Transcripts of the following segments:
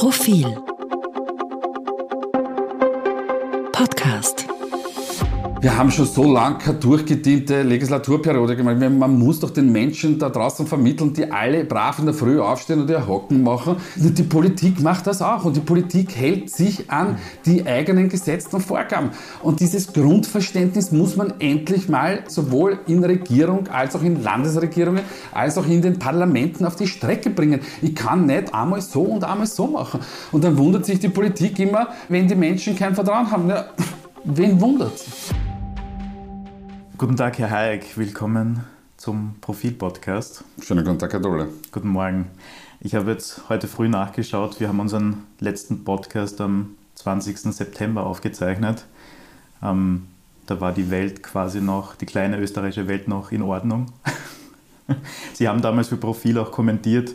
Profil. Podcast Wir haben schon so lange keine durchgediente Legislaturperiode gemacht. Man muss doch den Menschen da draußen vermitteln, die alle brav in der Früh aufstehen und ihr Hocken machen. Die Politik macht das auch und die Politik hält sich an die eigenen Gesetze und Vorgaben. Und dieses Grundverständnis muss man endlich mal sowohl in Regierung als auch in Landesregierungen als auch in den Parlamenten auf die Strecke bringen. Ich kann nicht einmal so und einmal so machen. Und dann wundert sich die Politik immer, wenn die Menschen kein Vertrauen haben. Ja, wen wundert's? Guten Tag, Herr Hayek. Willkommen zum Profil-Podcast. Schönen guten Tag, Herr Dolle. Guten Morgen. Ich habe jetzt heute früh nachgeschaut. Wir haben unseren letzten Podcast am 20. September aufgezeichnet. Ähm, da war die Welt quasi noch, die kleine österreichische Welt noch in Ordnung. Sie haben damals für Profil auch kommentiert,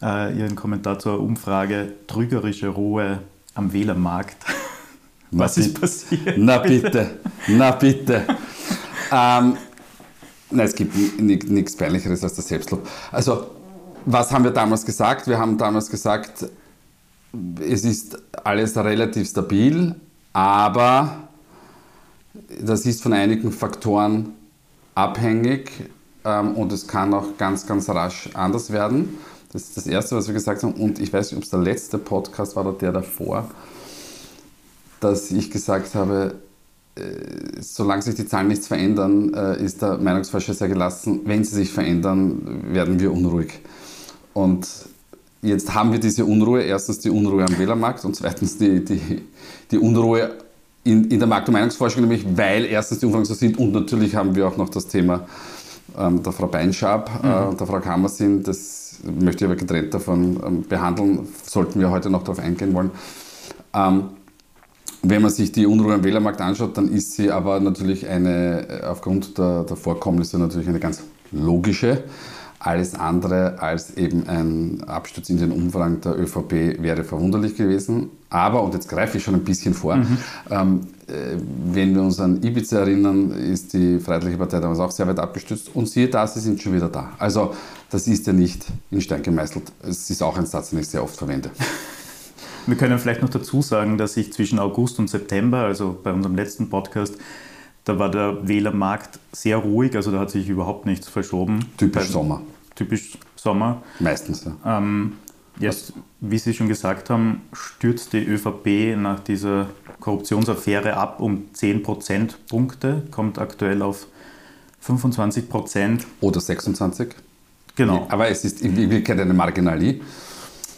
äh, Ihren Kommentar zur Umfrage Trügerische Ruhe am Wählermarkt. Was ist passiert? Na bitte, na bitte. Ähm, nein, es gibt nichts Peinlicheres als das Selbstlob. Also, was haben wir damals gesagt? Wir haben damals gesagt, es ist alles relativ stabil, aber das ist von einigen Faktoren abhängig ähm, und es kann auch ganz, ganz rasch anders werden. Das ist das Erste, was wir gesagt haben. Und ich weiß nicht, ob es der letzte Podcast war oder der davor, dass ich gesagt habe, solange sich die Zahlen nichts verändern, äh, ist der Meinungsforscher sehr gelassen. Wenn sie sich verändern, werden wir unruhig. Und jetzt haben wir diese Unruhe. Erstens die Unruhe am Wählermarkt und zweitens die, die, die Unruhe in, in der Markt- und Meinungsforschung, nämlich weil erstens die Umfragen so sind und natürlich haben wir auch noch das Thema ähm, der Frau Beinschab äh, mhm. und der Frau Kammersin. Das möchte ich aber getrennt davon ähm, behandeln. Sollten wir heute noch darauf eingehen wollen. Ähm, wenn man sich die Unruhe am Wählermarkt anschaut, dann ist sie aber natürlich eine, äh, aufgrund der, der Vorkommnisse natürlich eine ganz logische. Alles andere als eben ein Absturz in den Umfragen der ÖVP wäre verwunderlich gewesen. Aber, und jetzt greife ich schon ein bisschen vor, mhm. ähm, äh, wenn wir uns an Ibiza erinnern, ist die Freiheitliche Partei damals auch sehr weit abgestürzt. Und siehe da, sie sind schon wieder da. Also das ist ja nicht in Stein gemeißelt. Es ist auch ein Satz, den ich sehr oft verwende. Wir können vielleicht noch dazu sagen, dass sich zwischen August und September, also bei unserem letzten Podcast, da war der Wählermarkt sehr ruhig, also da hat sich überhaupt nichts verschoben. Typisch bei, Sommer. Typisch Sommer. Meistens, ja. Ähm, jetzt, wie Sie schon gesagt haben, stürzt die ÖVP nach dieser Korruptionsaffäre ab um 10 Prozentpunkte, kommt aktuell auf 25 Prozent. Oder 26. Genau. Aber es ist in Wirklichkeit eine Marginalie.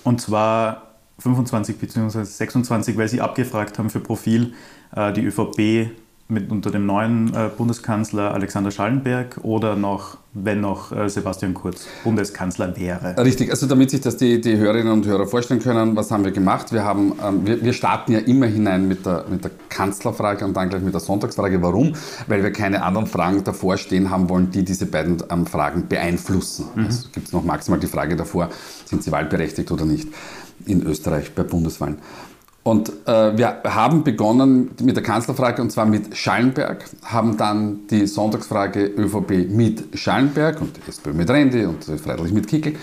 Und zwar 25 bzw. 26, weil sie abgefragt haben für Profil, äh, die ÖVP mit unter dem neuen äh, Bundeskanzler Alexander Schallenberg oder noch, wenn noch äh, Sebastian Kurz Bundeskanzler wäre. Richtig, also damit sich das die, die Hörerinnen und Hörer vorstellen können, was haben wir gemacht? Wir, haben, ähm, wir, wir starten ja immer hinein mit der, mit der Kanzlerfrage und dann gleich mit der Sonntagsfrage. Warum? Weil wir keine anderen Fragen davor stehen haben wollen, die diese beiden ähm, Fragen beeinflussen. Mhm. Es gibt noch maximal die Frage davor, sind sie wahlberechtigt oder nicht in Österreich bei Bundeswahlen. Und äh, wir haben begonnen mit der Kanzlerfrage und zwar mit Schallenberg, haben dann die Sonntagsfrage ÖVP mit Schallenberg und SPÖ mit Rendi und Freilich mit Kickel.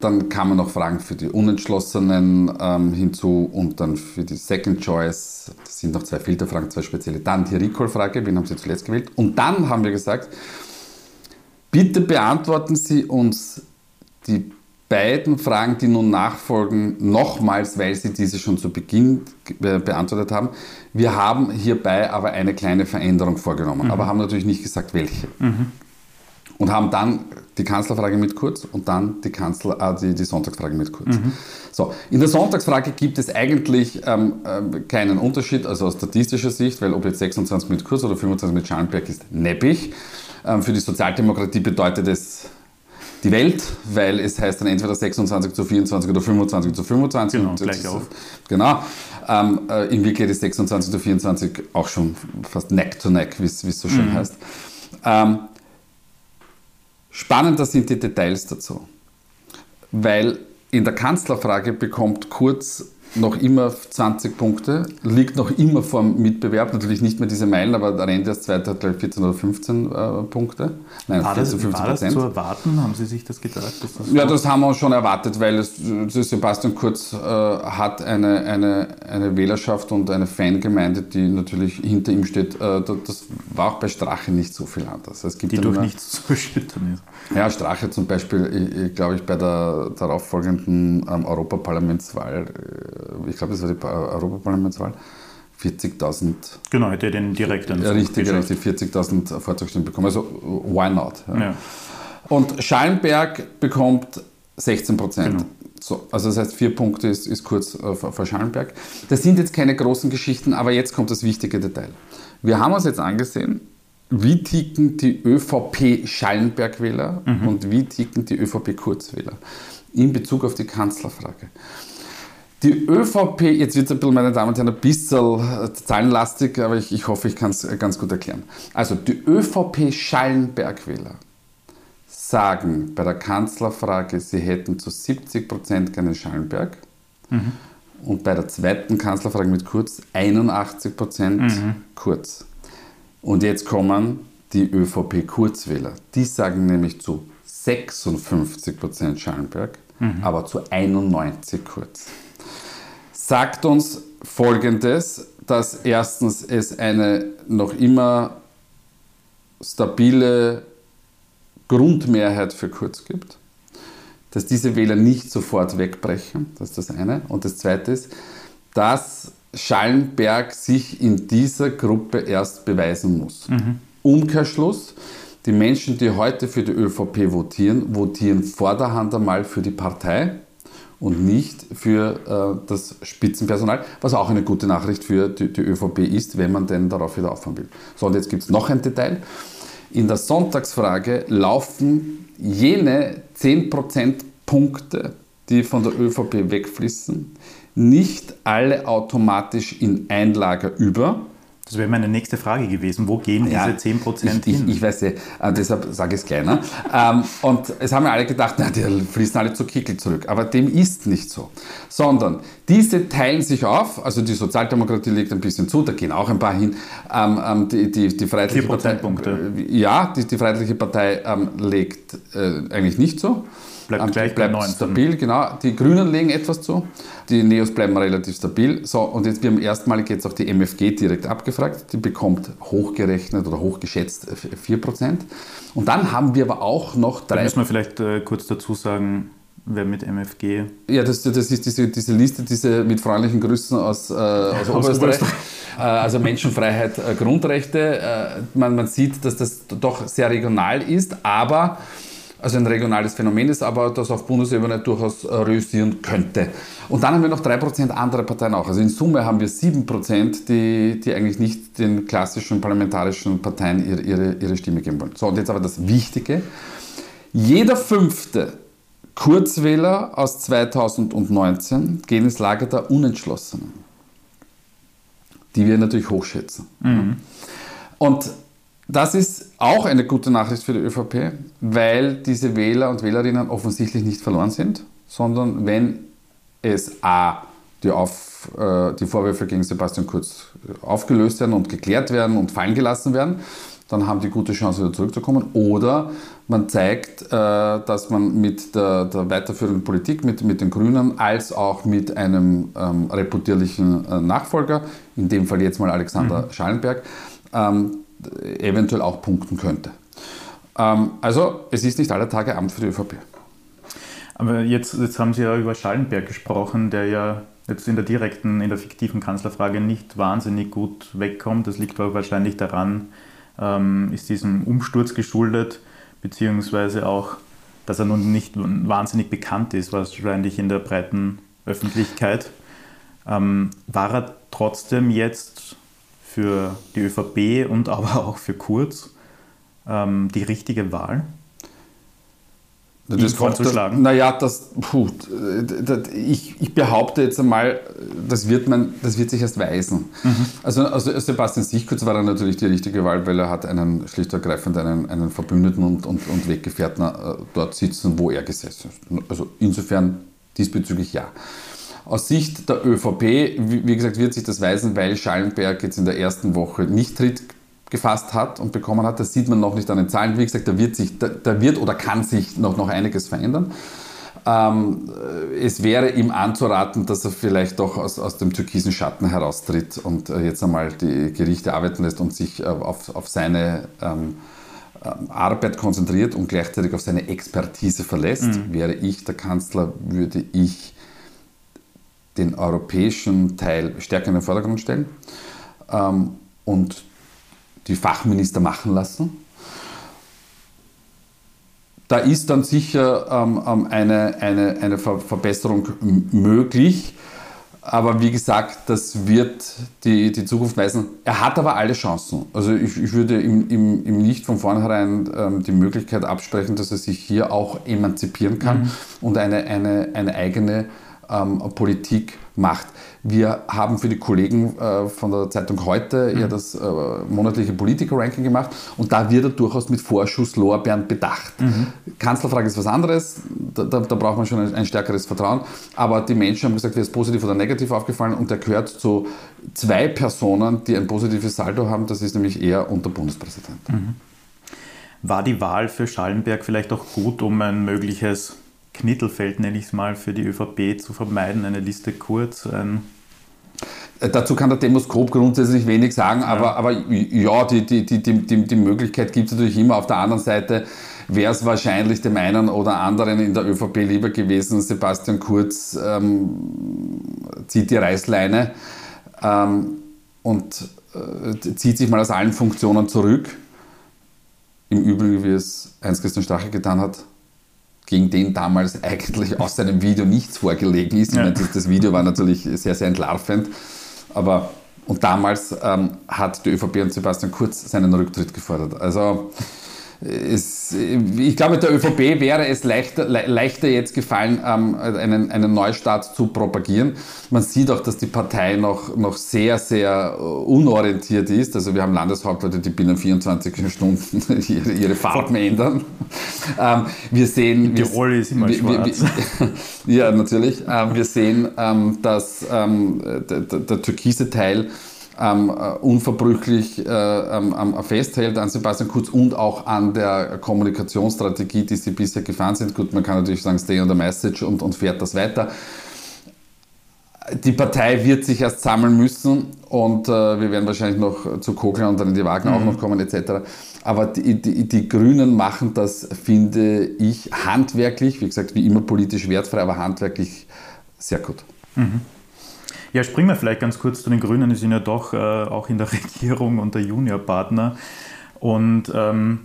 Dann kamen noch Fragen für die Unentschlossenen ähm, hinzu und dann für die Second Choice. Das sind noch zwei Filterfragen, zwei spezielle. Dann die Recall-Frage, wen haben Sie zuletzt gewählt? Und dann haben wir gesagt, bitte beantworten Sie uns die beiden Fragen, die nun nachfolgen, nochmals, weil Sie diese schon zu Beginn beantwortet haben. Wir haben hierbei aber eine kleine Veränderung vorgenommen, mhm. aber haben natürlich nicht gesagt, welche. Mhm. Und haben dann die Kanzlerfrage mit Kurz und dann die, Kanzler, äh, die, die Sonntagsfrage mit Kurz. Mhm. So, in der Sonntagsfrage gibt es eigentlich ähm, äh, keinen Unterschied, also aus statistischer Sicht, weil ob jetzt 26 mit Kurz oder 25 mit Schallenberg ist neppig. Ähm, für die Sozialdemokratie bedeutet es die Welt, weil es heißt dann entweder 26 zu 24 oder 25 zu 25. Genau, gleich auf. Genau. Ähm, äh, in Wirklichkeit ist 26 zu 24 auch schon fast neck to neck, wie es so schön mhm. heißt. Ähm, spannender sind die Details dazu, weil in der Kanzlerfrage bekommt Kurz noch immer 20 Punkte, liegt noch immer vor dem Mitbewerb, natürlich nicht mehr diese Meilen, aber der Rente als Zweiter hat glaube ich 14 oder 15 äh, Punkte. Nein, war 14, 15 das, war das zu erwarten? Haben Sie sich das gedacht? Das ja, das haben wir schon erwartet, weil es, Sebastian Kurz äh, hat eine, eine, eine Wählerschaft und eine Fangemeinde, die natürlich hinter ihm steht. Äh, das war auch bei Strache nicht so viel anders. Es gibt die durch nichts zu erschüttern ist. Ja, Strache zum Beispiel, glaube ich, bei der darauffolgenden ähm, Europaparlamentswahl äh, ich glaube, das war die Europaparlamentswahl, 40.000. Genau, hätte er den direkten. Richtig, richtig, 40.000 Vorzugsstimmen bekommen. Also, why not? Ja. Ja. Und Schallenberg bekommt 16 Prozent. Genau. So, also das heißt, vier Punkte ist, ist kurz äh, vor Schallenberg. Das sind jetzt keine großen Geschichten, aber jetzt kommt das wichtige Detail. Wir haben uns jetzt angesehen, wie ticken die ÖVP-Schallenberg-Wähler mhm. und wie ticken die ÖVP-Kurzwähler in Bezug auf die Kanzlerfrage. Die ÖVP, jetzt wird es ein bisschen, meine Damen und Herren, ein bisschen äh, zahlenlastig, aber ich, ich hoffe, ich kann es ganz gut erklären. Also die ÖVP-Schallenberg-Wähler sagen bei der Kanzlerfrage, sie hätten zu 70 Prozent gerne Schallenberg. Mhm. Und bei der zweiten Kanzlerfrage mit Kurz 81 Prozent mhm. Kurz. Und jetzt kommen die ÖVP-Kurzwähler. Die sagen nämlich zu 56 Prozent Schallenberg, mhm. aber zu 91% Kurz sagt uns Folgendes, dass erstens es eine noch immer stabile Grundmehrheit für Kurz gibt, dass diese Wähler nicht sofort wegbrechen, das ist das eine. Und das zweite ist, dass Schallenberg sich in dieser Gruppe erst beweisen muss. Mhm. Umkehrschluss, die Menschen, die heute für die ÖVP votieren, votieren vorderhand einmal für die Partei und nicht für äh, das Spitzenpersonal, was auch eine gute Nachricht für die, die ÖVP ist, wenn man denn darauf wieder auffahren will. So, und jetzt gibt es noch ein Detail. In der Sonntagsfrage laufen jene 10 Prozentpunkte, die von der ÖVP wegfließen, nicht alle automatisch in ein Lager über, das wäre meine nächste Frage gewesen. Wo gehen ja, diese 10% ich, hin? Ich, ich weiß nicht, äh, deshalb sage ich es kleiner. ähm, und es haben ja alle gedacht, na, die fließen alle zu Kickel zurück. Aber dem ist nicht so. Sondern diese teilen sich auf, also die Sozialdemokratie legt ein bisschen zu, da gehen auch ein paar hin. Ähm, ähm die, die, die Freiheitliche Partei, äh, ja, die, die Freiheitliche Partei ähm, legt äh, eigentlich nicht so. Bleibt gleich bleibt bei stabil, genau. Die Grünen legen etwas zu, die Neos bleiben relativ stabil. So, und jetzt, wir haben erstmalig jetzt auch die MFG direkt abgefragt. Die bekommt hochgerechnet oder hochgeschätzt 4%. Und dann haben wir aber auch noch drei... Da müssen wir vielleicht äh, kurz dazu sagen, Wer mit MFG? Ja, das, das ist diese, diese Liste, diese mit freundlichen Grüßen aus, äh, aus, aus Oberösterreich. Äh, also Menschenfreiheit, äh, Grundrechte. Äh, man, man sieht, dass das doch sehr regional ist, aber also ein regionales Phänomen ist, aber das auf Bundesebene durchaus äh, realisieren könnte. Und dann haben wir noch 3% andere Parteien auch. Also in Summe haben wir 7%, die, die eigentlich nicht den klassischen parlamentarischen Parteien ihre, ihre, ihre Stimme geben wollen. So, und jetzt aber das Wichtige. Jeder fünfte Kurzwähler aus 2019 gehen ins Lager der Unentschlossenen, die wir natürlich hochschätzen. Mhm. Und das ist auch eine gute Nachricht für die ÖVP, weil diese Wähler und Wählerinnen offensichtlich nicht verloren sind, sondern wenn es A, die, auf, äh, die Vorwürfe gegen Sebastian Kurz aufgelöst werden und geklärt werden und fallen gelassen werden, dann haben die gute Chance, wieder zurückzukommen. Oder man zeigt, äh, dass man mit der, der, weiterführenden Politik, mit, mit den Grünen, als auch mit einem ähm, reputierlichen äh, Nachfolger, in dem Fall jetzt mal Alexander mhm. Schallenberg, ähm, eventuell auch punkten könnte. Ähm, also es ist nicht aller Tage Amt für die ÖVP. Aber jetzt, jetzt haben Sie ja über Schallenberg gesprochen, der ja jetzt in der direkten, in der fiktiven Kanzlerfrage nicht wahnsinnig gut wegkommt. Das liegt aber wahrscheinlich daran, ähm, ist diesem Umsturz geschuldet, beziehungsweise auch, dass er nun nicht wahnsinnig bekannt ist, wahrscheinlich in der breiten Öffentlichkeit. Ähm, war er trotzdem jetzt für die ÖVP und aber auch für Kurz ähm, die richtige Wahl? Das vorzuschlagen? Naja, das, puh, das, ich, ich, behaupte jetzt einmal, das wird, man, das wird sich erst weisen. Mhm. Also, also Sebastian Sichkurz war dann natürlich die richtige Wahl, weil er hat einen schlicht und ergreifend einen, einen Verbündeten und, und, und Weggefährten äh, dort sitzen, wo er gesessen ist. Also insofern diesbezüglich ja. Aus Sicht der ÖVP, wie gesagt, wird sich das weisen, weil Schallenberg jetzt in der ersten Woche nicht tritt gefasst hat und bekommen hat. Das sieht man noch nicht an den Zahlen. Wie gesagt, da wird, sich, da, da wird oder kann sich noch, noch einiges verändern. Ähm, es wäre ihm anzuraten, dass er vielleicht doch aus, aus dem türkisen Schatten heraustritt und äh, jetzt einmal die Gerichte arbeiten lässt und sich äh, auf, auf seine ähm, ähm, Arbeit konzentriert und gleichzeitig auf seine Expertise verlässt. Mhm. Wäre ich der Kanzler, würde ich den europäischen Teil stärker in den Vordergrund stellen ähm, und die Fachminister machen lassen. Da ist dann sicher ähm, ähm eine, eine, eine Verbesserung möglich. Aber wie gesagt, das wird die, die Zukunft weisen. Er hat aber alle Chancen. Also ich, ich würde ihm, ihm, ihm nicht von vornherein ähm, die Möglichkeit absprechen, dass er sich hier auch emanzipieren kann mhm. und eine, eine, eine eigene ähm, Politik macht. Wir haben für die Kollegen äh, von der Zeitung heute mhm. ja das äh, monatliche Politiker-Ranking gemacht und da wird er durchaus mit Vorschusslorbeeren bedacht. Mhm. Kanzlerfrage ist was anderes, da, da, da braucht man schon ein, ein, stärkeres Vertrauen, aber die Menschen haben gesagt, wer ist positiv oder negativ aufgefallen und der gehört zu zwei Personen, die ein positives Saldo haben, das ist nämlich er und der Bundespräsident. Mhm. War die Wahl für Schallenberg vielleicht auch gut, um ein mögliches Knittelfeld, nenne ich es mal, für die ÖVP zu vermeiden, eine Liste kurz? Ein äh, Dazu kann der Demoskop grundsätzlich wenig sagen, aber, ja. aber ja, die, die, die, die, die Möglichkeit gibt es natürlich immer. Auf der anderen Seite wäre es wahrscheinlich dem einen oder anderen in der ÖVP lieber gewesen, Sebastian Kurz ähm, zieht die Reißleine ähm, und äh, zieht sich mal aus allen Funktionen zurück. Im Übrigen, wie es Heinz-Christian Strache getan hat, gegen den damals eigentlich aus seinem Video nichts vorgelegen ist. Ja. Meine, das, Video war natürlich sehr, sehr entlarvend. Aber und damals ähm, hat die ÖVP und Sebastian Kurz seinen Rücktritt gefordert. Also es, ich glaube, der ÖVP wäre es leichter, leichter jetzt gefallen, ähm, einen, einen Neustart zu propagieren. Man sieht auch, dass die Partei noch, noch sehr, sehr äh, unorientiert ist. Also wir haben Landeshauptleute, die binnen 24 Stunden ihre, ihre Farben ändern. Ähm, wir sehen... Die Rolle ist immer wir, schwarz. Wir, ja, natürlich. Ähm, wir sehen, ähm, dass ähm, der, der türkise Teil ähm, äh, unverbrüchlich äh, ähm, festhält an Sebastian Kurz und auch an der Kommunikationsstrategie, die sie bisher gefahren sind. Gut, man kann natürlich sagen, stay on the message und, und fährt das weiter. Die Partei wird sich erst sammeln müssen und äh, wir werden wahrscheinlich noch zu Kogler und dann in die Wagen mhm. auch noch kommen etc. Aber die, die, die, Grünen machen das, finde ich, handwerklich, wie gesagt, wie immer politisch wertfrei, aber handwerklich sehr gut. Mhm. Ja, springen wir vielleicht ganz kurz zu den Grünen. Die sind ja doch äh, auch in der Regierung und der Juniorpartner. Und ähm,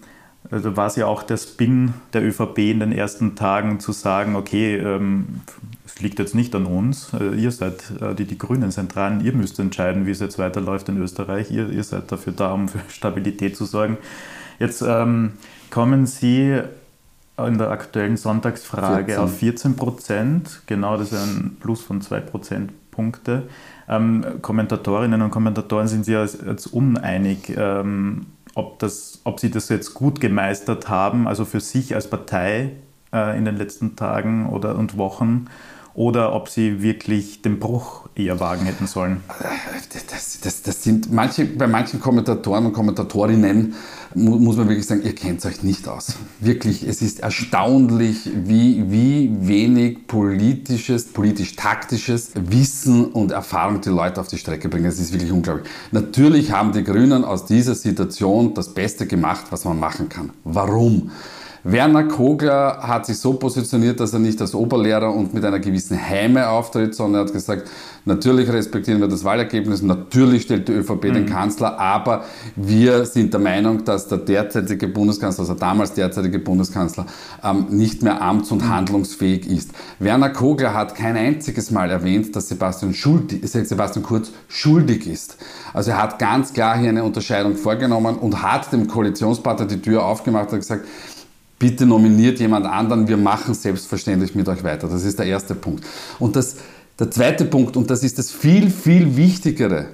also war es ja auch der Spin der ÖVP in den ersten Tagen zu sagen, okay, ähm, es liegt jetzt nicht an uns, äh, ihr seid, äh, die, die Grünen sind dran, ihr müsst entscheiden, wie es jetzt weiterläuft in Österreich, ihr, ihr seid dafür da, um für Stabilität zu sorgen. Jetzt ähm, kommen Sie in der aktuellen Sonntagsfrage 14. auf 14 Prozent, genau, das ist ein Plus von 2 Prozent Punkte. Ähm, Kommentatorinnen und Kommentatoren sind sich jetzt uneinig, ähm, ob, das, ob sie das jetzt gut gemeistert haben, also für sich als Partei äh, in den letzten Tagen oder und Wochen, oder ob sie wirklich den Bruch eher wagen hätten sollen. Das, das, das sind manche, bei manchen Kommentatoren und Kommentatorinnen muss man wirklich sagen, ihr kennt euch nicht aus. Wirklich, es ist erstaunlich, wie, wie wenig politisches, politisch-taktisches Wissen und Erfahrung die Leute auf die Strecke bringen. Es ist wirklich unglaublich. Natürlich haben die Grünen aus dieser Situation das Beste gemacht, was man machen kann. Warum? Werner Kogler hat sich so positioniert, dass er nicht als Oberlehrer und mit einer gewissen Heime auftritt, sondern er hat gesagt, natürlich respektieren wir das Wahlergebnis, natürlich stellt die ÖVP mhm. den Kanzler, aber wir sind der Meinung, dass der derzeitige Bundeskanzler, also damals derzeitige Bundeskanzler, ähm, nicht mehr amts- und mhm. handlungsfähig ist. Werner Kogler hat kein einziges Mal erwähnt, dass Sebastian, schuldig, Sebastian Kurz schuldig ist. Also er hat ganz klar hier eine Unterscheidung vorgenommen und hat dem Koalitionspartner die Tür aufgemacht und gesagt, bitte nominiert jemand anderen, wir machen selbstverständlich mit euch weiter. Das ist der erste Punkt. Und das, der zweite Punkt, und das ist das viel, viel Wichtigere,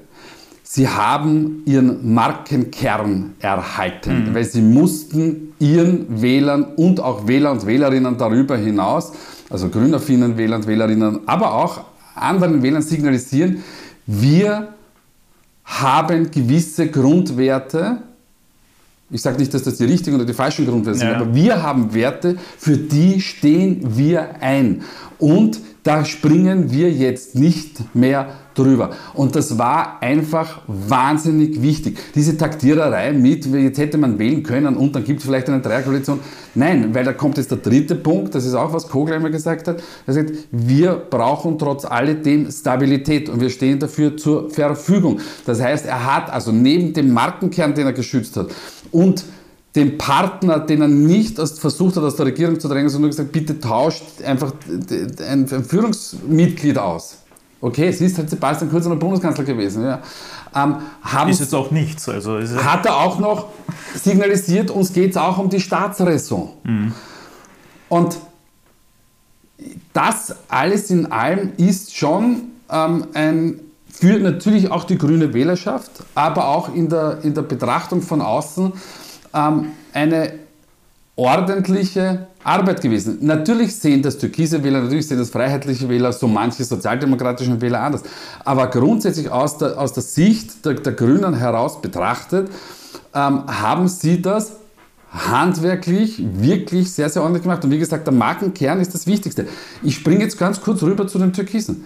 sie haben ihren Markenkern erhalten, mhm. weil sie mussten ihren Wählern und auch Wähler und Wählerinnen darüber hinaus, also grünaffinen Wähler und Wählerinnen, aber auch anderen Wählern signalisieren, wir haben gewisse Grundwerte, ich sage nicht, dass das die richtigen oder die falschen Grundwerte sind, Ja. aber wir haben Werte, für die stehen wir ein. Und da springen wir jetzt nicht mehr drüber. Und das war einfach wahnsinnig wichtig. Diese Taktiererei mit, jetzt hätte man wählen können und dann gibt es vielleicht eine Dreierkoalition. Nein, weil da kommt jetzt der dritte Punkt, das ist auch, was Kogler immer gesagt hat. Er sagt, wir brauchen trotz alledem Stabilität und wir stehen dafür zur Verfügung. Das heißt, er hat also neben dem Markenkern, den er geschützt hat und dem Partner, den er nicht versucht hat, aus der Regierung zu drängen, sondern gesagt, bitte tauscht einfach ein, Führungsmitglied aus. Okay, es ist halt Sebastian Kurz noch Bundeskanzler gewesen. Ja. Ähm, Ist jetzt auch nichts. Also hat er auch noch signalisiert, uns geht es auch um die Staatsräson. Und das alles in allem ist schon ähm, ein, für natürlich auch die grüne Wählerschaft, aber auch in der, in der Betrachtung von außen ähm, eine ordentliche Arbeit gewesen. Natürlich sehen das türkise Wähler, natürlich sehen das freiheitliche Wähler, so manche sozialdemokratischen Wähler anders. Aber grundsätzlich aus der, aus der Sicht der, der Grünen heraus betrachtet, ähm, haben sie das handwerklich wirklich sehr, sehr ordentlich gemacht. Und wie gesagt, der Markenkern ist das Wichtigste. Ich springe jetzt ganz kurz rüber zu den Türkisen.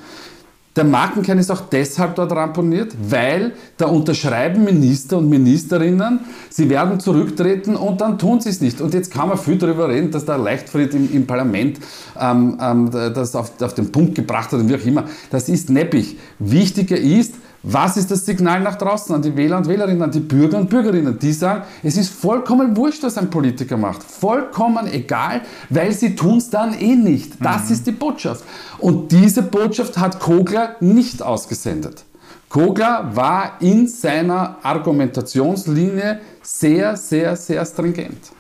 Der Markenkern ist auch deshalb dort ramponiert, weil da unterschreiben Minister und Ministerinnen, sie werden zurücktreten und dann tun sie es nicht. Und jetzt kann man viel darüber reden, dass der Leichtfried im, im Parlament ähm, ähm, das auf, auf den Punkt gebracht hat und wie auch immer. Das ist neppig. Wichtiger ist, was ist das Signal nach draußen an die Wähler und Wählerinnen, an die Bürger und Bürgerinnen, die sagen, es ist vollkommen wurscht, was ein Politiker macht. Vollkommen egal, weil sie tun es dann eh nicht. Das ist die Botschaft. Und diese Botschaft hat Kogler nicht ausgesendet. Kogler war in seiner Argumentationslinie sehr, sehr, sehr stringent.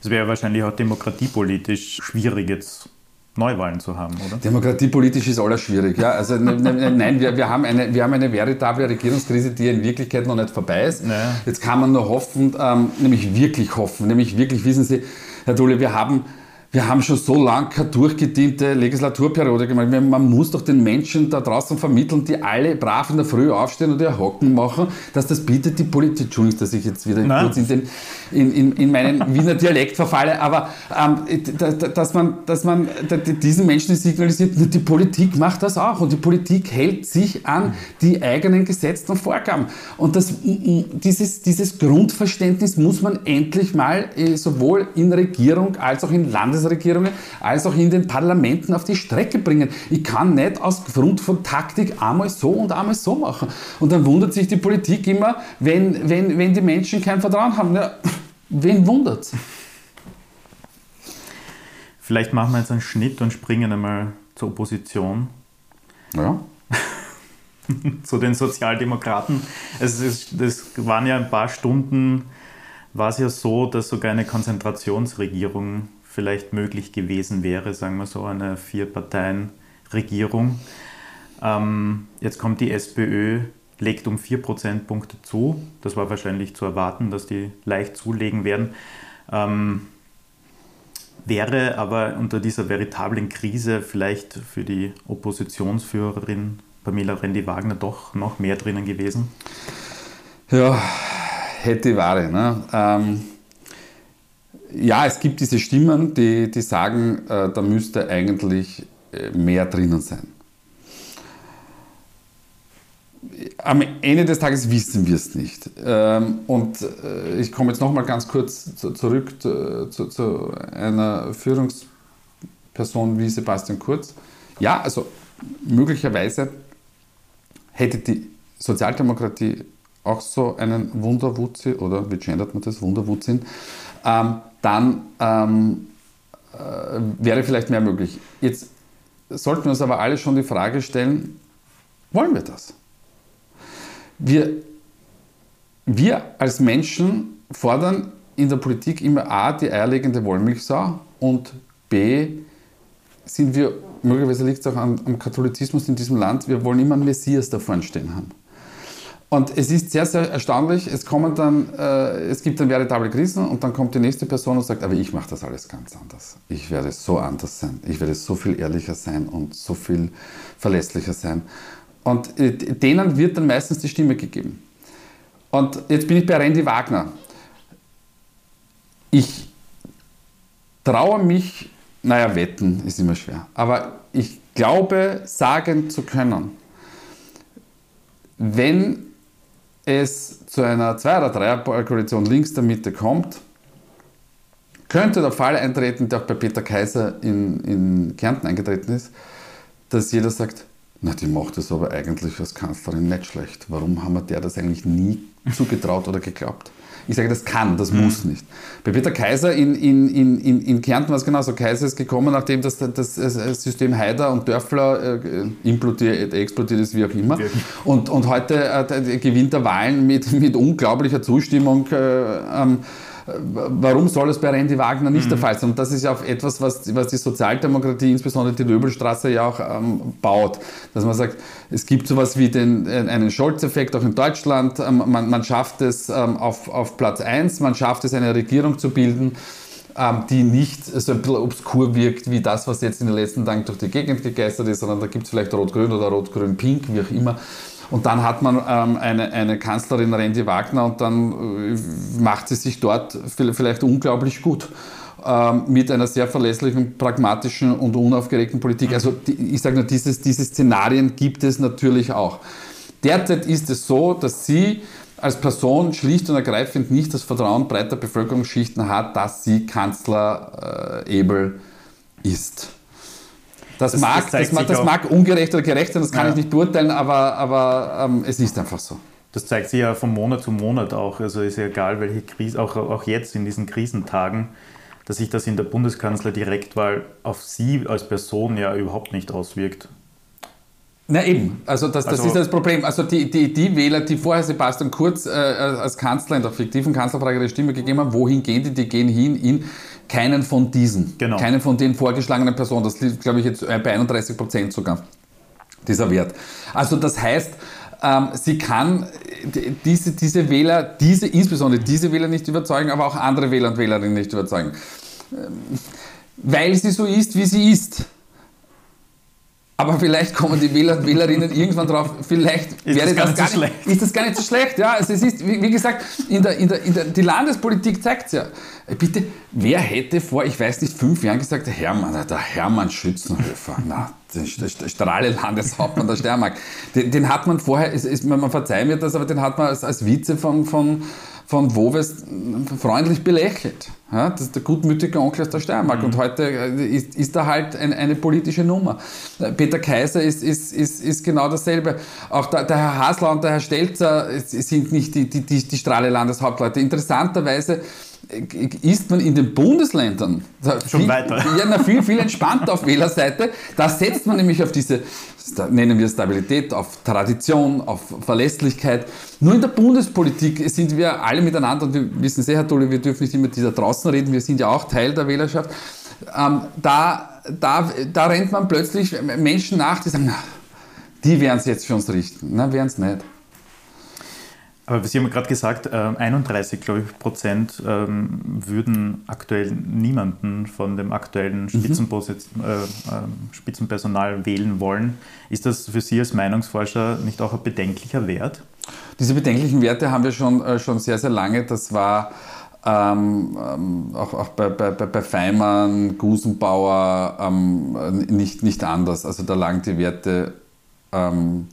es wäre wahrscheinlich auch demokratiepolitisch schwierig, jetzt Neuwahlen zu haben, oder? Demokratiepolitisch ist alles schwierig. Ja? Also, ne, ne, nein, wir, wir, haben eine, wir haben eine veritable Regierungskrise, die in Wirklichkeit noch nicht vorbei ist. Naja. Jetzt kann man nur hoffen, ähm, nämlich wirklich hoffen, nämlich wirklich, wissen Sie, Herr Dole, wir haben, wir haben schon so lange keine durchgediente Legislaturperiode gemacht. Man muss doch den Menschen da draußen vermitteln, die alle brav in der Früh aufstehen und ihr Hocken machen, dass das bietet die Politik. Entschuldigung, dass ich jetzt wieder Nein. kurz in, den, in, in, in meinen Wiener Dialekt verfalle, aber ähm, da- da- dass man, dass man diesen Menschen signalisiert, die Politik macht das auch und die Politik hält sich an die eigenen Gesetze und Vorgaben. Und das, dieses, dieses Grundverständnis muss man endlich mal äh, sowohl in Regierung als auch in Landesregierungen als auch in den Parlamenten auf die Strecke bringen. Ich kann nicht aus Grund von Taktik einmal so und einmal so machen. Und dann wundert sich die Politik immer, wenn, wenn, wenn die Menschen kein Vertrauen haben. Ja, wen wundert's? Vielleicht machen wir jetzt einen Schnitt und springen einmal zur Opposition, Ja. zu den Sozialdemokraten. Es ist, das waren ja ein paar Stunden, war es ja so, dass sogar eine Konzentrationsregierung vielleicht möglich gewesen wäre, sagen wir so, eine Vier-Parteien-Regierung. Ähm, jetzt kommt die SPÖ, legt um vier Prozentpunkte zu. Das war wahrscheinlich zu erwarten, dass die leicht zulegen werden. Ähm, wäre aber unter dieser veritablen Krise vielleicht für die Oppositionsführerin Pamela Rendi-Wagner doch noch mehr drinnen gewesen? Ja, hätte Ware. Ne? Ähm, ja, es gibt diese Stimmen, die, die sagen, äh, da müsste eigentlich äh, mehr drinnen sein. Am Ende des Tages wissen wir es nicht. Ähm, und äh, ich komme jetzt nochmal ganz kurz zu, zurück zu, zu, zu einer Führungsperson wie Sebastian Kurz. Ja, also möglicherweise hätte die Sozialdemokratie auch so einen Wunderwutzi oder wie gendert man das, Wunderwutzin, ähm, dann ähm, äh, wäre vielleicht mehr möglich. Jetzt sollten wir uns aber alle schon die Frage stellen, wollen wir das? Wir, wir als Menschen fordern in der Politik immer A, die eierlegende Wollmilchsau und B, sind wir, möglicherweise liegt es auch am, am Katholizismus in diesem Land, wir wollen immer einen Messias da vorne stehen haben. Und es ist sehr, sehr erstaunlich. Es, kommen dann, äh, es gibt dann veritable Krisen und dann kommt die nächste Person und sagt, aber ich mache das alles ganz anders. Ich werde so anders sein. Ich werde so viel ehrlicher sein und so viel verlässlicher sein. Und äh, denen wird dann meistens die Stimme gegeben. Und jetzt bin ich bei Randy Wagner. Ich traue mich, naja, wetten ist immer schwer, aber ich glaube, sagen zu können, wenn es zu einer Zwei- oder Dreier-Koalition links der Mitte kommt, könnte der Fall eintreten, der auch bei Peter Kaiser in, in Kärnten eingetreten ist, dass jeder sagt, na, die macht es aber eigentlich als Kanzlerin nicht schlecht. Warum haben wir der das eigentlich nie zugetraut oder geglaubt? Ich sage, das kann, das mhm. muss nicht. Bei Peter Kaiser in, in, in, in Kärnten war es genauso. Kaiser ist gekommen, nachdem das, das, das System Haider und Dörfler äh, implodiert, explodiert ist, wie auch immer. Und, und heute äh, gewinnt er Wahlen mit, mit unglaublicher Zustimmung. Äh, ähm, Warum soll es bei Randy Wagner nicht mhm. der Fall sein? Und das ist ja auch etwas, was, was die Sozialdemokratie, insbesondere die Löbelstraße, ja auch ähm, baut. Dass man sagt, es gibt sowas wie den, äh, einen Scholz-Effekt auch in Deutschland. Ähm, man, man, schafft es ähm, auf, auf Platz 1, man schafft es, eine Regierung zu bilden ähm, die nicht so ein bisschen obskur wirkt wie das, was jetzt in den letzten Tagen durch die Gegend gegeistert ist, sondern da gibt es vielleicht Rot-Grün oder Rot-Grün-Pink, wie auch immer. Und dann hat man ähm, eine, eine Kanzlerin Randy Wagner und dann äh, macht sie sich dort vielleicht unglaublich gut ähm, mit einer sehr verlässlichen, pragmatischen und unaufgeregten Politik. Also ich sage nur, dieses, diese Szenarien gibt es natürlich auch. Derzeit ist es so, dass sie als Person schlicht und ergreifend nicht das Vertrauen breiter Bevölkerungsschichten hat, dass sie Kanzler äh, Ebel ist. Das, das, mag, das, das, das mag ungerecht oder gerecht sein, das kann ja. ich nicht beurteilen, aber, aber ähm, es ist einfach so. Das zeigt sich ja von Monat zu Monat auch. Also ist ja egal, welche Krise, auch, auch jetzt in diesen Krisentagen, dass sich das in der Bundeskanzler-Direktwahl auf Sie als Person ja überhaupt nicht auswirkt. Na eben, also das, das also, ist das Problem. Also die, die, die Wähler, die vorher Sebastian Kurz äh, als Kanzler in der fiktiven Kanzlerfrage ihre Stimme gegeben haben, wohin gehen die? Die gehen hin in keinen von diesen, genau. keinen von den vorgeschlagenen Personen. Das liegt, glaube ich, jetzt äh, bei 31 Prozent sogar, dieser Wert. Also das heißt, ähm, sie kann äh, diese, diese Wähler, diese, insbesondere diese Wähler nicht überzeugen, aber auch andere Wähler und Wählerinnen nicht überzeugen. Ähm, weil sie so ist, wie sie ist. Aber vielleicht kommen die Wähler und Wählerinnen irgendwann drauf, vielleicht ist wäre das, das gar, nicht, so ist das gar nicht so schlecht. Ja, also es ist, wie, wie gesagt, in der, in der, in der, die Landespolitik zeigt es ja. Äh, bitte, wer hätte vor, ich weiß nicht, fünf Jahren gesagt, der Hermann, der Hermann Schützenhöfer, na, der, der strahle Landeshauptmann der Steiermark, den, den, hat man vorher, ist, ist, man verzeiht mir das, aber den hat man als, als Vize von, von, von Woves freundlich belächelt. Ja, das ist der gutmütige Onkel aus der Steiermark. Mhm. Und heute äh, ist, ist da halt ein, eine politische Nummer. Peter Kaiser ist, ist, ist, ist genau dasselbe. Auch der, der Herr Hasler und der Herr Stelzer sind nicht die, die, die, die strahle Landeshauptleute. Interessanterweise ist man in den Bundesländern schon viel, weiter. Ja, viel, viel entspannter auf Wählerseite. Da setzt man nämlich auf diese, nennen wir Stabilität, auf Tradition, auf Verlässlichkeit. Nur in der Bundespolitik sind wir alle miteinander, und wir wissen sehr, Herr Tolle, wir dürfen nicht immer dieser draußen reden, wir sind ja auch Teil der Wählerschaft. Ähm, da, da, da rennt man plötzlich Menschen nach, die sagen, na, die werden es jetzt für uns richten. Na, werden es nicht. Aber Sie haben gerade gesagt, 31 äh, ich, Prozent ähm, würden aktuell niemanden von dem aktuellen mhm. Äh, ähm, Spitzenpersonal wählen wollen. Ist das für Sie als Meinungsforscher nicht auch ein bedenklicher Wert? Diese bedenklichen Werte haben wir schon, äh, schon sehr, sehr lange. Das war ähm, ähm, auch, auch bei, bei, bei Feimann, Gusenbauer ähm, nicht, nicht anders. Also da lagen die Werte ähm,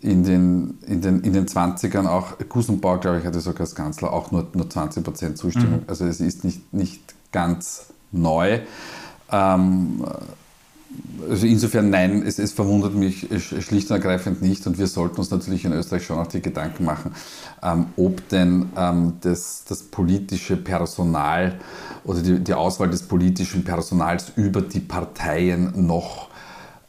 in den, in den, in den 20ern auch, Gusenbauer, glaube ich, hatte sogar als Kanzler auch nur, nur 20% Zustimmung. Mhm. Also es ist nicht, nicht ganz neu. Ähm, also insofern nein, es, es, verwundert mich schlicht und ergreifend nicht und wir sollten uns natürlich in Österreich schon auch die Gedanken machen, ähm, ob denn ähm, das, das, politische Personal oder die, die, Auswahl des politischen Personals über die Parteien noch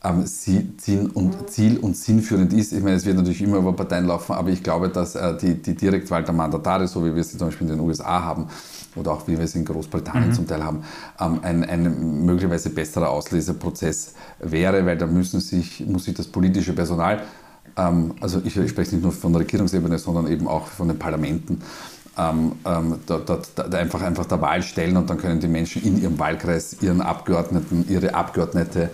ähm, Ziel und, Ziel und sinnführend ist. Ich meine, es wird natürlich immer über Parteien laufen, aber ich glaube, dass äh, die, die Direktwahl der Mandatare, so wie wir sie zum Beispiel in den USA haben oder auch wie wir es in Großbritannien mhm. zum Teil haben, ähm, ein, ein möglicherweise besserer Ausleseprozess wäre, weil da müssen sich, muss sich das politische Personal ähm, also ich, ich, spreche nicht nur von der Regierungsebene, sondern eben auch von den Parlamenten, ähm, ähm, da, da, da einfach, einfach der Wahl stellen und dann können die Menschen in ihrem Wahlkreis ihren Abgeordneten, ihre Abgeordnete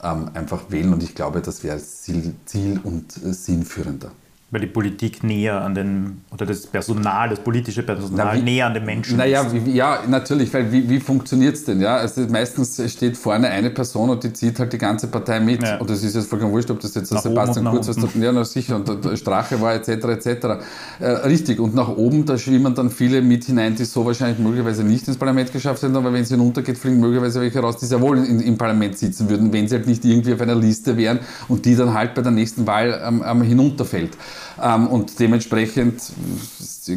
einfach wählen. Und ich glaube, das wäre ziel, ziel und äh, sinnführender weil die Politik näher an den, oder das Personal, das politische Personal Na, wie, näher an den Menschen naja, ist. Wie, ja, natürlich, weil wie, wie funktioniert es denn? Ja? Also meistens steht vorne eine Person und die zieht halt die ganze Partei mit. Ja. Und das ist jetzt vollkommen wurscht, ob das jetzt nach Sebastian Kurz was ja, na, sicher, und der Strache war, etc., etc. Äh, richtig, und nach oben, da schwimmen dann viele mit hinein, die so wahrscheinlich möglicherweise nicht ins Parlament geschafft hätten, aber wenn sie hinuntergeht, fliegen möglicherweise welche raus, die sehr wohl in, im Parlament sitzen würden, wenn sie halt nicht irgendwie auf einer Liste wären und die dann halt bei der nächsten Wahl ähm, ähm, hinunterfällt. Ähm, und dementsprechend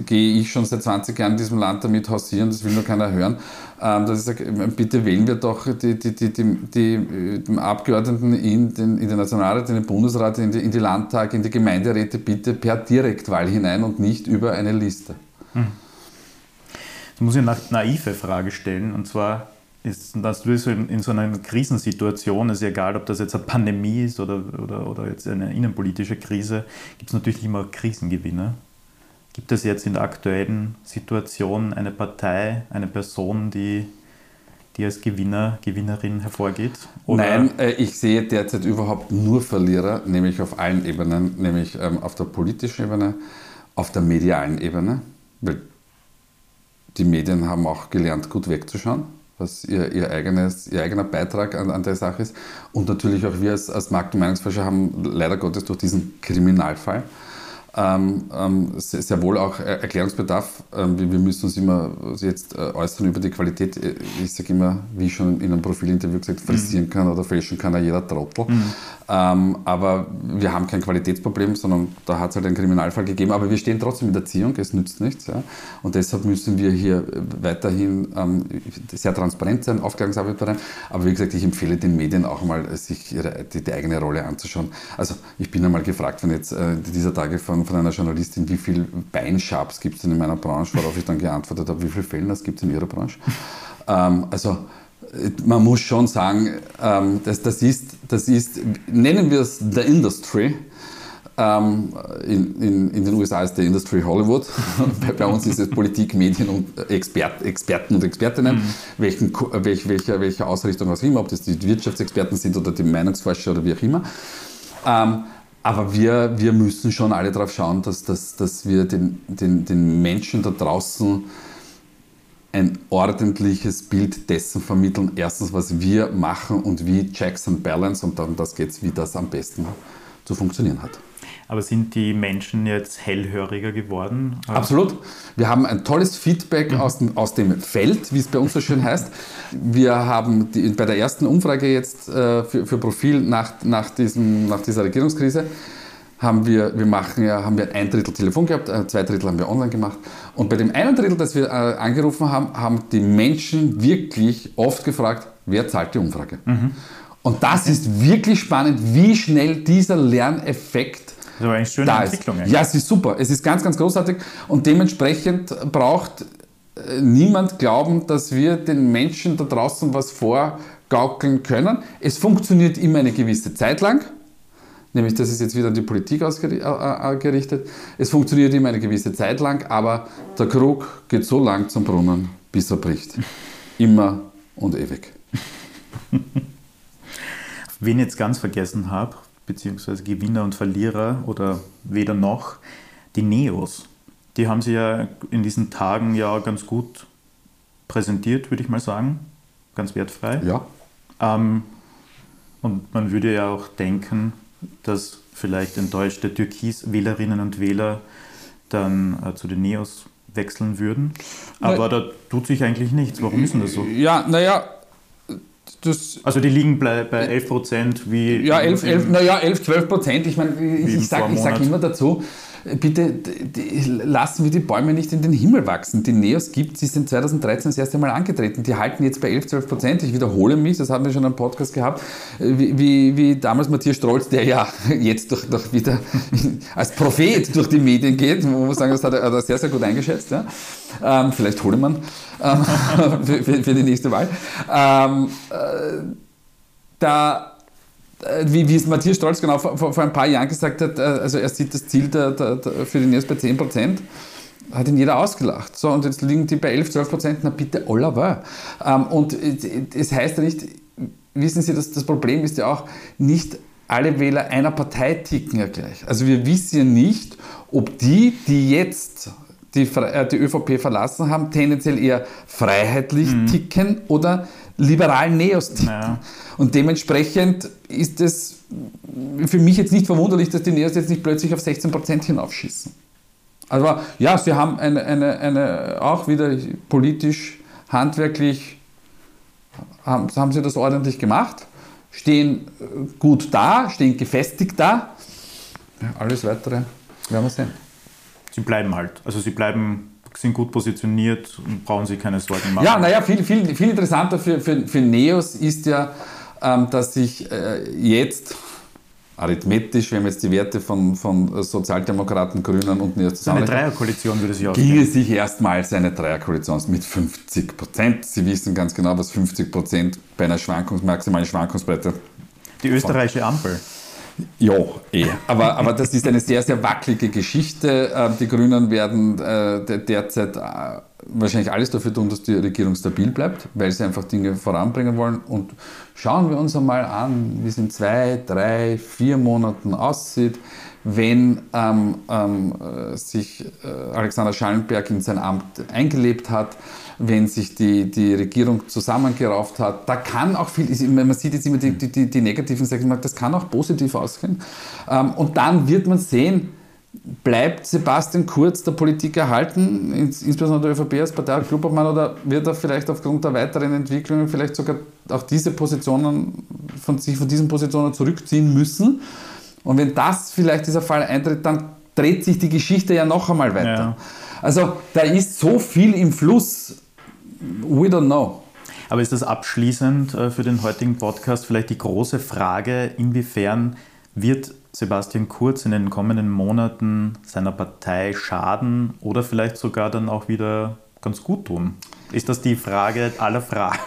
gehe ich schon seit 20 Jahren in diesem Land damit hausieren, das will nur keiner hören, ähm, dass ich sage, bitte wählen wir doch die, die, die, die, die Abgeordneten in den, in den Nationalrat, in den Bundesrat, in die, in die Landtage, in die Gemeinderäte bitte per Direktwahl hinein und nicht über eine Liste. Hm. Jetzt muss ich eine naive Frage stellen, und zwar, ist, du so in, in, so einer Krisensituation, ist egal, ob das jetzt eine Pandemie ist oder, oder, oder jetzt eine innenpolitische Krise, gibt es natürlich immer Krisengewinner. Gibt es jetzt in der aktuellen Situation eine Partei, eine Person, die, die als Gewinner, Gewinnerin hervorgeht? Oder? Nein, äh, ich sehe derzeit überhaupt nur Verlierer, nämlich auf allen Ebenen, nämlich ähm, auf der politischen Ebene, auf der medialen Ebene, weil die Medien haben auch gelernt, gut wegzuschauen was ihr, ihr, eigenes, ihr eigener Beitrag an, an der Sache ist. Und natürlich auch wir als, als Markt- und Meinungsforscher haben leider Gottes durch diesen Kriminalfall ähm, ähm, sehr, wohl auch Erklärungsbedarf. Ähm, wir, wir, müssen uns immer jetzt äh, äußern über die Qualität. Ich sage immer, wie ich schon in einem Profilinterview gesagt, frisieren mhm. kann oder fälschen kann ja jeder Trottel. Mhm. Ähm, aber wir haben kein Qualitätsproblem, sondern da hat es halt einen Kriminalfall gegeben. Aber wir stehen trotzdem in der Erziehung, es nützt nichts. Ja? Und deshalb müssen wir hier weiterhin ähm, sehr transparent sein, Aufklärungsarbeit betreiben. Aber wie gesagt, ich empfehle den Medien auch mal, sich ihre, die, die eigene Rolle anzuschauen. Also ich bin einmal gefragt, wenn jetzt äh, dieser Tage von von, von einer Journalistin, wie viele Beinschaps gibt es denn in meiner Branche, worauf ich dann geantwortet habe, wie viele Fälle das gibt es in ihrer Branche. Ähm, also man muss schon sagen, ähm, das, das, ist, das ist, nennen wir es the industry. Ähm, in, in, in, den USA ist der Industry Hollywood. bei, bei, uns ist es Politik, Medien und Expert, Experten und Expertinnen, mhm. welchen, welch, welche, welche Ausrichtung auch immer, ob das die Wirtschaftsexperten sind oder die Meinungsforscher oder wie auch immer. Ähm, aber wir, wir müssen schon alle darauf schauen, dass, dass, dass wir den, den, den Menschen da draußen ein ordentliches Bild dessen vermitteln. Erstens, was wir machen und wie Checks and Balance und dann das geht's, wie das am besten zu funktionieren hat. Aber sind die Menschen jetzt hellhöriger geworden? Absolut. Wir haben ein tolles Feedback mhm. aus, dem, aus dem Feld, wie es bei uns so schön heißt. Wir haben die, bei der ersten Umfrage jetzt äh, für, für, Profil nach, nach, diesem, nach dieser Regierungskrise haben wir, wir machen ja, haben wir ein Drittel Telefon gehabt, äh, zwei Drittel haben wir online gemacht. Und bei dem einen Drittel, das wir äh, angerufen haben, haben die Menschen wirklich oft gefragt, wer zahlt die Umfrage? Mhm. Und das ist wirklich spannend, wie schnell dieser Lerneffekt das ist eine schöne da Entwicklung. Ist. Ja, es ist super. Es ist ganz, ganz großartig. Und dementsprechend braucht äh, niemand glauben, dass wir den Menschen da draußen was vorgaukeln können. Es funktioniert immer eine gewisse Zeit lang. Nämlich, das ist jetzt wieder an die Politik ausgerichtet. Es funktioniert immer eine gewisse Zeit lang, aber der Krug geht so lang zum Brunnen, bis er bricht. Immer und ewig. Wen ich jetzt ganz vergessen habe, beziehungsweise Gewinner und Verlierer oder weder noch, die Neos. Die haben sie ja in diesen Tagen ja ganz gut präsentiert, würde ich mal sagen. Ganz wertfrei. Ja. Ähm, und man würde ja auch denken, dass vielleicht enttäuschte Türkis-Wählerinnen und Wähler dann äh, zu den Neos wechseln würden. Aber Na, da tut sich eigentlich nichts. Warum ist denn das so? Ja, naja, das also die liegen bei, bei 11 Prozent wie. Ja, 11, 11, naja, 11 12 Prozent. Ich meine, ich, ich sage sag immer dazu, bitte die, lassen wir die Bäume nicht in den Himmel wachsen. Die Neos gibt, sie sind 2013 das erste Mal angetreten. Die halten jetzt bei 11, 12 Prozent. Ich wiederhole mich, das haben wir schon im Podcast gehabt, wie, wie, wie damals Matthias Strolz, der ja jetzt durch, durch wieder als Prophet durch die Medien geht. Man muss sagen, das hat er, hat er sehr, sehr gut eingeschätzt. Ja. Ähm, vielleicht hole man ähm, für, für, die nächste Wahl. Ähm, äh, da äh, wie, wie es Matthias Stolz genau vor, vor, ein paar Jahren gesagt hat, äh, also er sieht das Ziel der, der, der, für die NEOS bei 10 Prozent hat ihn jeder ausgelacht. So, und jetzt liegen die bei 11, 12 Prozent, na bitte, aller ähm, Und es heißt ja nicht, wissen Sie, dass das Problem ist ja auch, nicht alle Wähler einer Partei ticken ja gleich. Also wir wissen ja nicht, ob die, die jetzt die, äh, die ÖVP verlassen haben, tendenziell eher freiheitlich mhm. ticken oder liberalen Neos. Ja. Und dementsprechend ist es für mich jetzt nicht verwunderlich, dass die Neos jetzt nicht plötzlich auf 16 Prozent hinaufschießen. Aber ja, sie haben eine, eine, eine auch wieder politisch, handwerklich, haben, haben sie das ordentlich gemacht, stehen äh, gut da, stehen gefestigt da. Ja, alles weitere werden wir sehen. Sie bleiben halt, also sie bleiben sind gut positioniert und brauchen sich keine Sorgen machen. Ja, naja, viel, viel, viel interessanter für, für, für Neos ist ja, ähm, dass sich äh, jetzt arithmetisch, wir haben jetzt die Werte von, von Sozialdemokraten, Grünen und NEOS zusammen. Eine Dreierkoalition würde sich ausgehen. Ginge sich erstmals eine Dreierkoalition mit 50 Prozent. Sie wissen ganz genau, was 50 Prozent bei einer Schwankungs maximalen Schwankungsbreite. Die österreichische Ampel. Ja, eh. Aber, aber das ist eine sehr, sehr wackelige Geschichte. Ähm, die Grünen werden äh, derzeit äh, wahrscheinlich alles dafür tun, dass die Regierung stabil bleibt, weil sie einfach Dinge voranbringen wollen. Und schauen wir uns einmal an, wie es in zwei, drei, vier Monaten aussieht, wenn ähm, ähm, äh, sich äh, Alexander Schallenberg in sein Amt eingelebt hat, wenn sich die, die Regierung zusammengerauft hat. Da kann auch viel, man sieht jetzt immer die, die, die negativen Sachen, das kann auch positiv ausgehen. Ähm, und dann wird man sehen, bleibt Sebastian Kurz der Politik erhalten, insbesondere der ÖVP als Partei Klubobmann, oder wird er vielleicht aufgrund der weiteren Entwicklungen vielleicht sogar auch diese Positionen von sich von diesen Positionen zurückziehen müssen? Und wenn das vielleicht dieser Fall eintritt, dann dreht sich die Geschichte ja noch einmal weiter. Ja. Also da ist so viel im Fluss. We don't know. Aber ist das abschließend äh, für den heutigen Podcast vielleicht die große Frage, inwiefern wird Sebastian Kurz in den kommenden Monaten seiner Partei schaden oder vielleicht sogar dann auch wieder ganz gut tun? Ist das die Frage aller Fragen?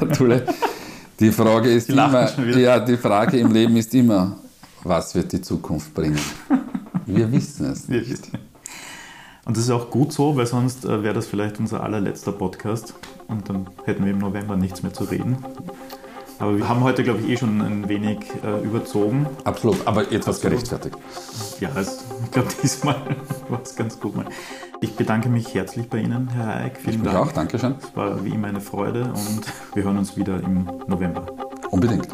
die Frage ist die immer, ja, die Frage im Leben ist immer, was wird die Zukunft bringen? Wir wissen es nicht. Und das ist auch gut so, weil sonst äh, wäre das vielleicht unser allerletzter Podcast und dann hätten wir im November nichts mehr zu reden. Aber wir haben heute, glaube ich, eh schon ein wenig äh, überzogen. Absolut, aber etwas gerechtfertigt. Ja, also, ich glaube, diesmal war es ganz gut. Mal. Ich bedanke mich herzlich bei Ihnen, Herr Eick. Vielen ich Dank. auch, danke schön. Es war wie immer eine Freude und wir hören uns wieder im November. Unbedingt.